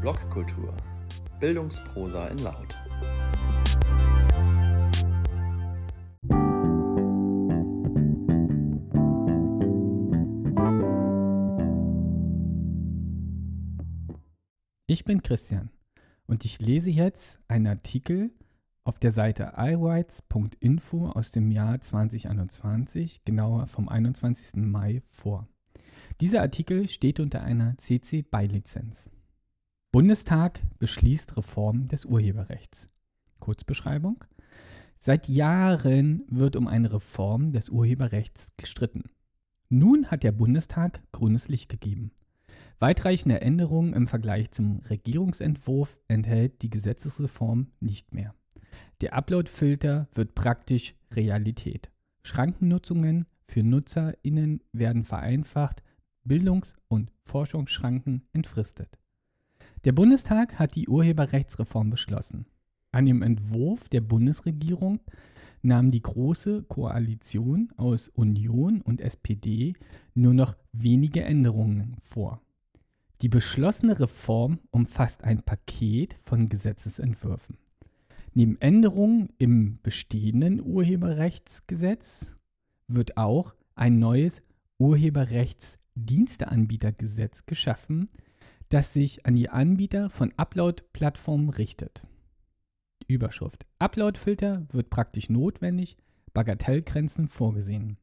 Blogkultur. Bildungsprosa in Laut. Ich bin Christian und ich lese jetzt einen Artikel auf der Seite iWrites.info aus dem Jahr 2021, genauer vom 21. Mai vor. Dieser Artikel steht unter einer CC BY-Lizenz. Bundestag beschließt Reform des Urheberrechts. Kurzbeschreibung. Seit Jahren wird um eine Reform des Urheberrechts gestritten. Nun hat der Bundestag grünes Licht gegeben. Weitreichende Änderungen im Vergleich zum Regierungsentwurf enthält die Gesetzesreform nicht mehr. Der Upload-Filter wird praktisch Realität. Schrankennutzungen für NutzerInnen werden vereinfacht, Bildungs- und Forschungsschranken entfristet. Der Bundestag hat die Urheberrechtsreform beschlossen. An dem Entwurf der Bundesregierung nahm die Große Koalition aus Union und SPD nur noch wenige Änderungen vor. Die beschlossene Reform umfasst ein Paket von Gesetzesentwürfen. Neben Änderungen im bestehenden Urheberrechtsgesetz wird auch ein neues Urheberrechtsdiensteanbietergesetz geschaffen, das sich an die Anbieter von Upload-Plattformen richtet. Überschrift. Upload-Filter wird praktisch notwendig, Bagatellgrenzen vorgesehen.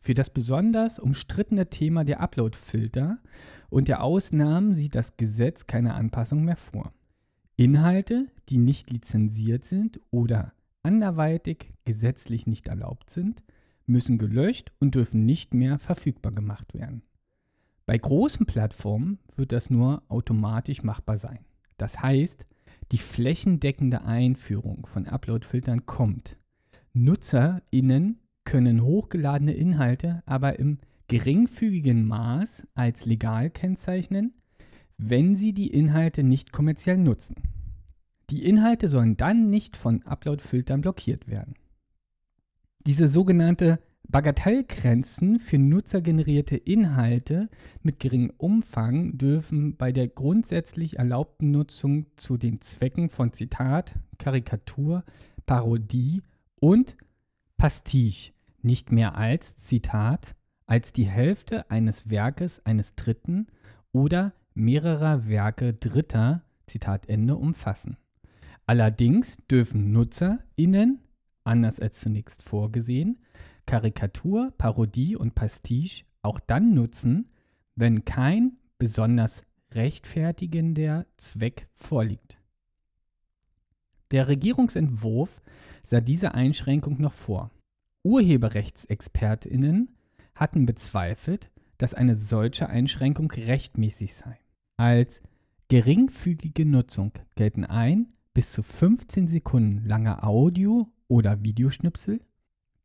Für das besonders umstrittene Thema der Upload-Filter und der Ausnahmen sieht das Gesetz keine Anpassung mehr vor. Inhalte, die nicht lizenziert sind oder anderweitig gesetzlich nicht erlaubt sind, müssen gelöscht und dürfen nicht mehr verfügbar gemacht werden. Bei großen Plattformen wird das nur automatisch machbar sein. Das heißt, die flächendeckende Einführung von Upload-Filtern kommt. NutzerInnen können hochgeladene Inhalte aber im geringfügigen Maß als legal kennzeichnen wenn Sie die Inhalte nicht kommerziell nutzen. Die Inhalte sollen dann nicht von Upload-Filtern blockiert werden. Diese sogenannte Bagatellgrenzen für nutzergenerierte Inhalte mit geringem Umfang dürfen bei der grundsätzlich erlaubten Nutzung zu den Zwecken von Zitat, Karikatur, Parodie und Pastiche nicht mehr als Zitat als die Hälfte eines Werkes eines Dritten oder mehrerer Werke Dritter, Zitat Ende, umfassen. Allerdings dürfen NutzerInnen, anders als zunächst vorgesehen, Karikatur, Parodie und Pastiche auch dann nutzen, wenn kein besonders rechtfertigender Zweck vorliegt. Der Regierungsentwurf sah diese Einschränkung noch vor. Urheberrechtsexpertinnen hatten bezweifelt, dass eine solche Einschränkung rechtmäßig sei. Als geringfügige Nutzung gelten ein bis zu 15 Sekunden lange Audio- oder Videoschnipsel,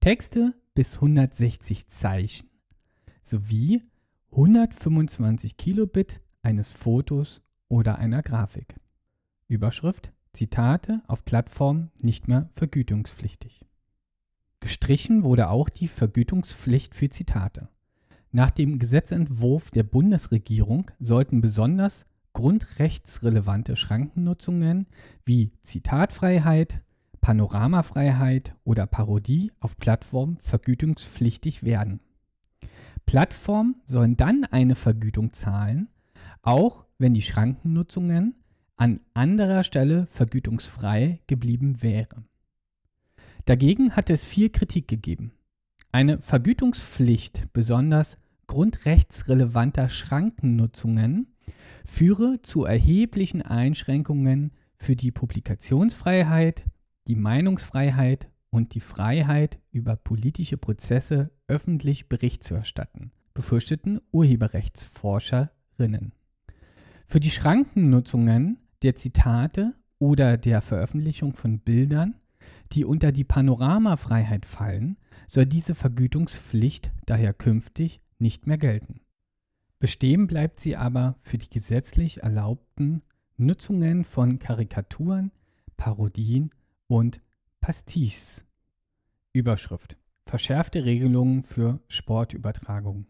Texte bis 160 Zeichen sowie 125 Kilobit eines Fotos oder einer Grafik. Überschrift Zitate auf Plattformen nicht mehr vergütungspflichtig. Gestrichen wurde auch die Vergütungspflicht für Zitate. Nach dem Gesetzentwurf der Bundesregierung sollten besonders grundrechtsrelevante Schrankennutzungen wie Zitatfreiheit, Panoramafreiheit oder Parodie auf Plattformen vergütungspflichtig werden. Plattformen sollen dann eine Vergütung zahlen, auch wenn die Schrankennutzungen an anderer Stelle vergütungsfrei geblieben wären. Dagegen hat es viel Kritik gegeben. Eine Vergütungspflicht besonders grundrechtsrelevanter Schrankennutzungen führe zu erheblichen Einschränkungen für die Publikationsfreiheit, die Meinungsfreiheit und die Freiheit, über politische Prozesse öffentlich Bericht zu erstatten, befürchteten Urheberrechtsforscherinnen. Für die Schrankennutzungen der Zitate oder der Veröffentlichung von Bildern, die unter die Panoramafreiheit fallen, soll diese Vergütungspflicht daher künftig nicht mehr gelten. Bestehen bleibt sie aber für die gesetzlich erlaubten Nutzungen von Karikaturen, Parodien und Pastiches. Überschrift Verschärfte Regelungen für Sportübertragungen.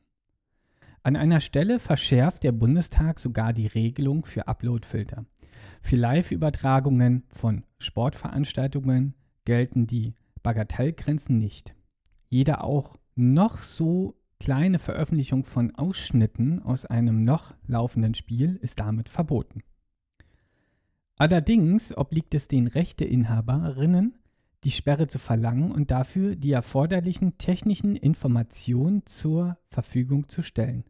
An einer Stelle verschärft der Bundestag sogar die Regelung für Uploadfilter. Für Live-Übertragungen von Sportveranstaltungen gelten die Bagatellgrenzen nicht. Jede auch noch so kleine Veröffentlichung von Ausschnitten aus einem noch laufenden Spiel ist damit verboten. Allerdings obliegt es den Rechteinhaberinnen, die Sperre zu verlangen und dafür die erforderlichen technischen Informationen zur Verfügung zu stellen.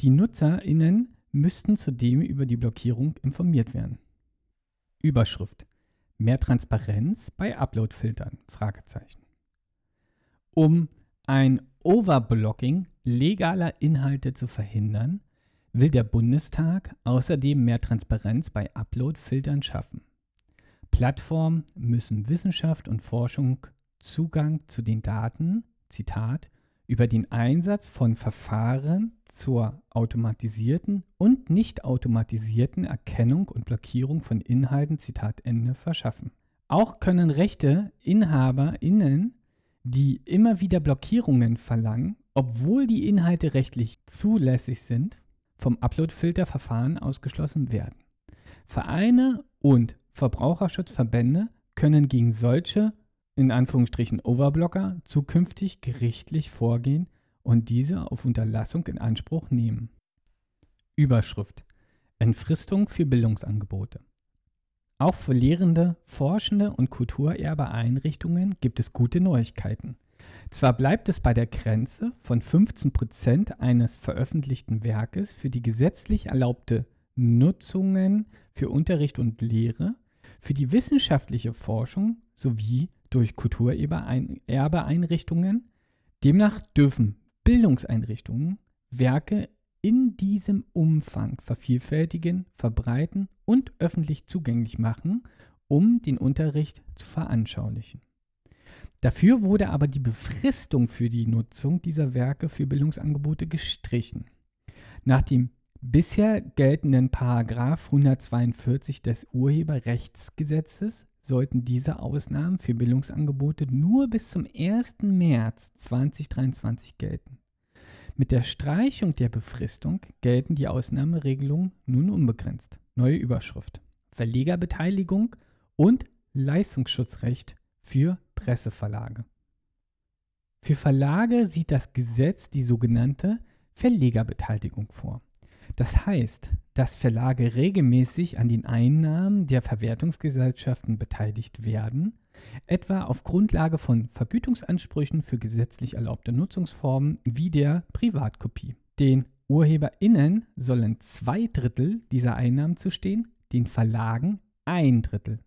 Die Nutzerinnen müssten zudem über die Blockierung informiert werden. Überschrift Mehr Transparenz bei Uploadfiltern? Um ein Overblocking legaler Inhalte zu verhindern, will der Bundestag außerdem mehr Transparenz bei Uploadfiltern schaffen. Plattformen müssen Wissenschaft und Forschung Zugang zu den Daten, Zitat, über den Einsatz von Verfahren zur automatisierten und nicht automatisierten Erkennung und Blockierung von Inhalten, Zitat Ende, verschaffen. Auch können Rechte InhaberInnen, die immer wieder Blockierungen verlangen, obwohl die Inhalte rechtlich zulässig sind, vom Upload-Filter-Verfahren ausgeschlossen werden. Vereine und Verbraucherschutzverbände können gegen solche in Anführungsstrichen Overblocker zukünftig gerichtlich vorgehen und diese auf Unterlassung in Anspruch nehmen. Überschrift Entfristung für Bildungsangebote. Auch für Lehrende, Forschende und Kulturerbeeinrichtungen gibt es gute Neuigkeiten. Zwar bleibt es bei der Grenze von 15% eines veröffentlichten Werkes für die gesetzlich erlaubte Nutzungen für Unterricht und Lehre, für die wissenschaftliche Forschung sowie durch Kulturerbeeinrichtungen. Demnach dürfen Bildungseinrichtungen Werke in diesem Umfang vervielfältigen, verbreiten und öffentlich zugänglich machen, um den Unterricht zu veranschaulichen. Dafür wurde aber die Befristung für die Nutzung dieser Werke für Bildungsangebote gestrichen. Nach dem bisher geltenden Paragraph 142 des Urheberrechtsgesetzes sollten diese Ausnahmen für Bildungsangebote nur bis zum 1. März 2023 gelten. Mit der Streichung der Befristung gelten die Ausnahmeregelungen nun unbegrenzt. Neue Überschrift. Verlegerbeteiligung und Leistungsschutzrecht für Presseverlage. Für Verlage sieht das Gesetz die sogenannte Verlegerbeteiligung vor. Das heißt, dass Verlage regelmäßig an den Einnahmen der Verwertungsgesellschaften beteiligt werden, etwa auf Grundlage von Vergütungsansprüchen für gesetzlich erlaubte Nutzungsformen wie der Privatkopie. Den UrheberInnen sollen zwei Drittel dieser Einnahmen zustehen, den Verlagen ein Drittel.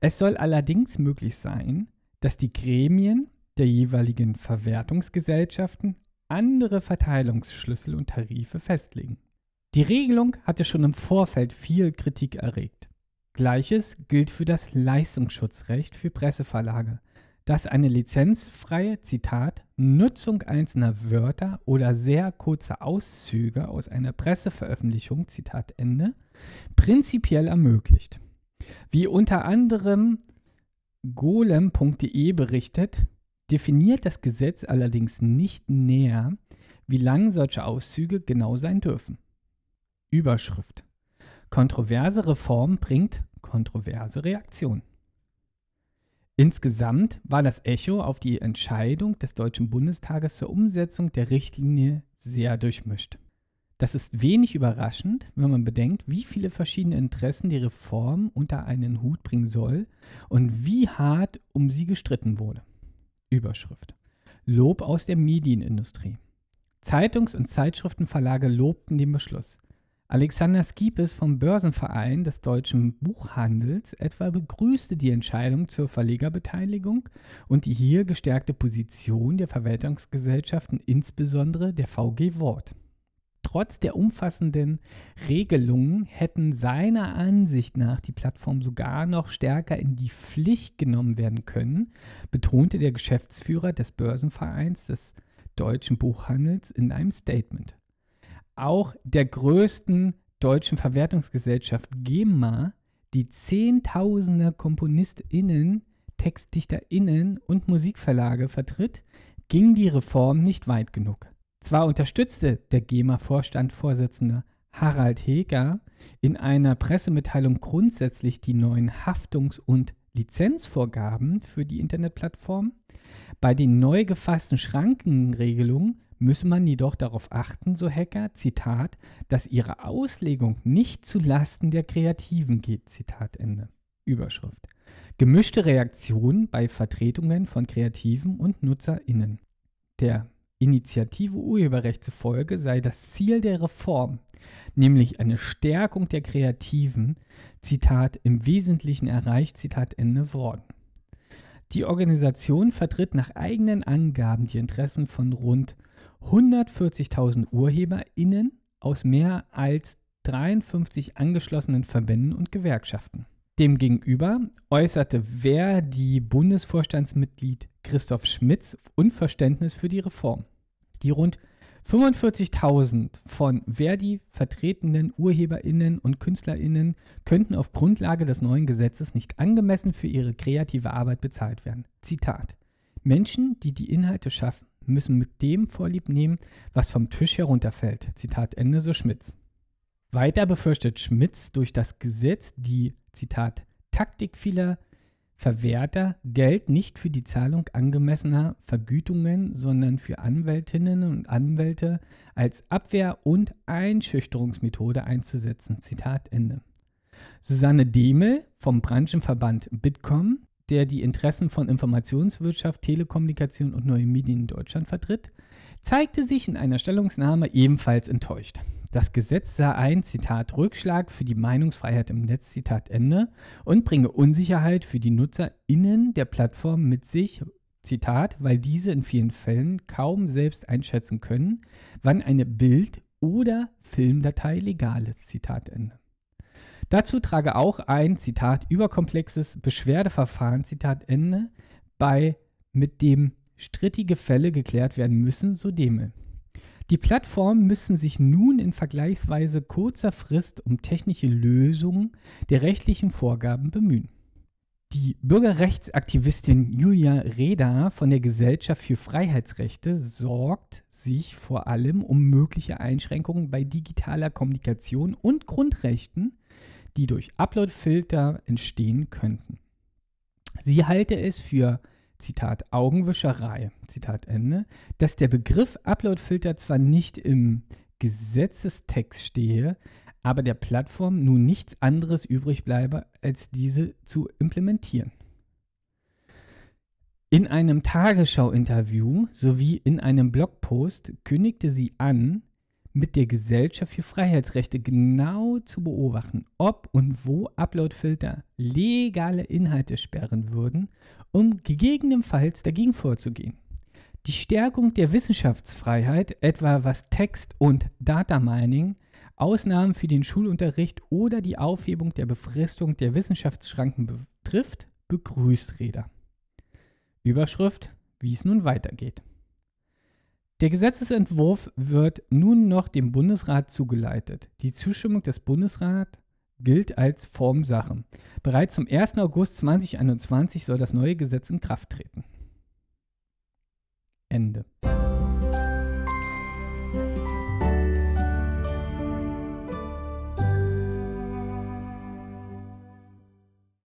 Es soll allerdings möglich sein, dass die Gremien der jeweiligen Verwertungsgesellschaften andere Verteilungsschlüssel und Tarife festlegen. Die Regelung hatte schon im Vorfeld viel Kritik erregt. Gleiches gilt für das Leistungsschutzrecht für Presseverlage, das eine lizenzfreie, Zitat, Nutzung einzelner Wörter oder sehr kurzer Auszüge aus einer Presseveröffentlichung, Zitat Ende, prinzipiell ermöglicht. Wie unter anderem golem.de berichtet, definiert das Gesetz allerdings nicht näher, wie lang solche Auszüge genau sein dürfen. Überschrift. Kontroverse Reform bringt kontroverse Reaktion. Insgesamt war das Echo auf die Entscheidung des Deutschen Bundestages zur Umsetzung der Richtlinie sehr durchmischt. Das ist wenig überraschend, wenn man bedenkt, wie viele verschiedene Interessen die Reform unter einen Hut bringen soll und wie hart um sie gestritten wurde. Überschrift. Lob aus der Medienindustrie. Zeitungs- und Zeitschriftenverlage lobten den Beschluss. Alexander Skipes vom Börsenverein des deutschen Buchhandels etwa begrüßte die Entscheidung zur Verlegerbeteiligung und die hier gestärkte Position der Verwaltungsgesellschaften, insbesondere der VG Wort. Trotz der umfassenden Regelungen hätten seiner Ansicht nach die Plattform sogar noch stärker in die Pflicht genommen werden können, betonte der Geschäftsführer des Börsenvereins des deutschen Buchhandels in einem Statement auch der größten deutschen Verwertungsgesellschaft GEMA, die Zehntausende KomponistInnen, TextdichterInnen und Musikverlage vertritt, ging die Reform nicht weit genug. Zwar unterstützte der GEMA-Vorstandvorsitzende Harald Heger in einer Pressemitteilung grundsätzlich die neuen Haftungs- und Lizenzvorgaben für die Internetplattform. Bei den neu gefassten Schrankenregelungen müsse man jedoch darauf achten, so Hacker, Zitat, dass ihre Auslegung nicht zu Lasten der Kreativen geht, Zitat Ende. Überschrift. Gemischte Reaktionen bei Vertretungen von Kreativen und NutzerInnen. Der Initiative Urheberrecht zufolge sei das Ziel der Reform, nämlich eine Stärkung der Kreativen, Zitat, im Wesentlichen erreicht, Zitat Ende worden. Die Organisation vertritt nach eigenen Angaben die Interessen von rund 140.000 UrheberInnen aus mehr als 53 angeschlossenen Verbänden und Gewerkschaften. Demgegenüber äußerte Verdi-Bundesvorstandsmitglied Christoph Schmitz Unverständnis für die Reform. Die rund 45.000 von Verdi vertretenen UrheberInnen und KünstlerInnen könnten auf Grundlage des neuen Gesetzes nicht angemessen für ihre kreative Arbeit bezahlt werden. Zitat: Menschen, die die Inhalte schaffen, müssen mit dem Vorlieb nehmen, was vom Tisch herunterfällt. Zitat Ende, so Schmitz. Weiter befürchtet Schmitz durch das Gesetz die, Zitat, Taktik vieler Verwerter Geld nicht für die Zahlung angemessener Vergütungen, sondern für Anwältinnen und Anwälte als Abwehr- und Einschüchterungsmethode einzusetzen. Zitat Ende. Susanne Demel vom Branchenverband Bitkom, der die Interessen von Informationswirtschaft, Telekommunikation und neuen Medien in Deutschland vertritt, zeigte sich in einer Stellungnahme ebenfalls enttäuscht. Das Gesetz sah ein, Zitat, Rückschlag für die Meinungsfreiheit im Netz, Zitat Ende, und bringe Unsicherheit für die NutzerInnen der Plattform mit sich, Zitat, weil diese in vielen Fällen kaum selbst einschätzen können, wann eine Bild- oder Filmdatei legal ist, Zitat Ende. Dazu trage auch ein, Zitat, überkomplexes Beschwerdeverfahren, Zitat Ende, bei, mit dem strittige Fälle geklärt werden müssen, so Demel. Die Plattformen müssen sich nun in vergleichsweise kurzer Frist um technische Lösungen der rechtlichen Vorgaben bemühen. Die Bürgerrechtsaktivistin Julia Reda von der Gesellschaft für Freiheitsrechte sorgt sich vor allem um mögliche Einschränkungen bei digitaler Kommunikation und Grundrechten, die durch Uploadfilter entstehen könnten. Sie halte es für Zitat, Augenwischerei, Zitat Ende, dass der Begriff Uploadfilter zwar nicht im Gesetzestext stehe, aber der Plattform nun nichts anderes übrig bleibe, als diese zu implementieren. In einem Tagesschau-Interview sowie in einem Blogpost kündigte sie an, mit der Gesellschaft für Freiheitsrechte genau zu beobachten, ob und wo Uploadfilter legale Inhalte sperren würden, um gegebenenfalls dagegen vorzugehen. Die Stärkung der Wissenschaftsfreiheit, etwa was Text- und Data Mining, Ausnahmen für den Schulunterricht oder die Aufhebung der Befristung der Wissenschaftsschranken betrifft, begrüßt Reda. Überschrift, wie es nun weitergeht. Der Gesetzesentwurf wird nun noch dem Bundesrat zugeleitet. Die Zustimmung des Bundesrats gilt als Formsache. Bereits zum 1. August 2021 soll das neue Gesetz in Kraft treten. Ende.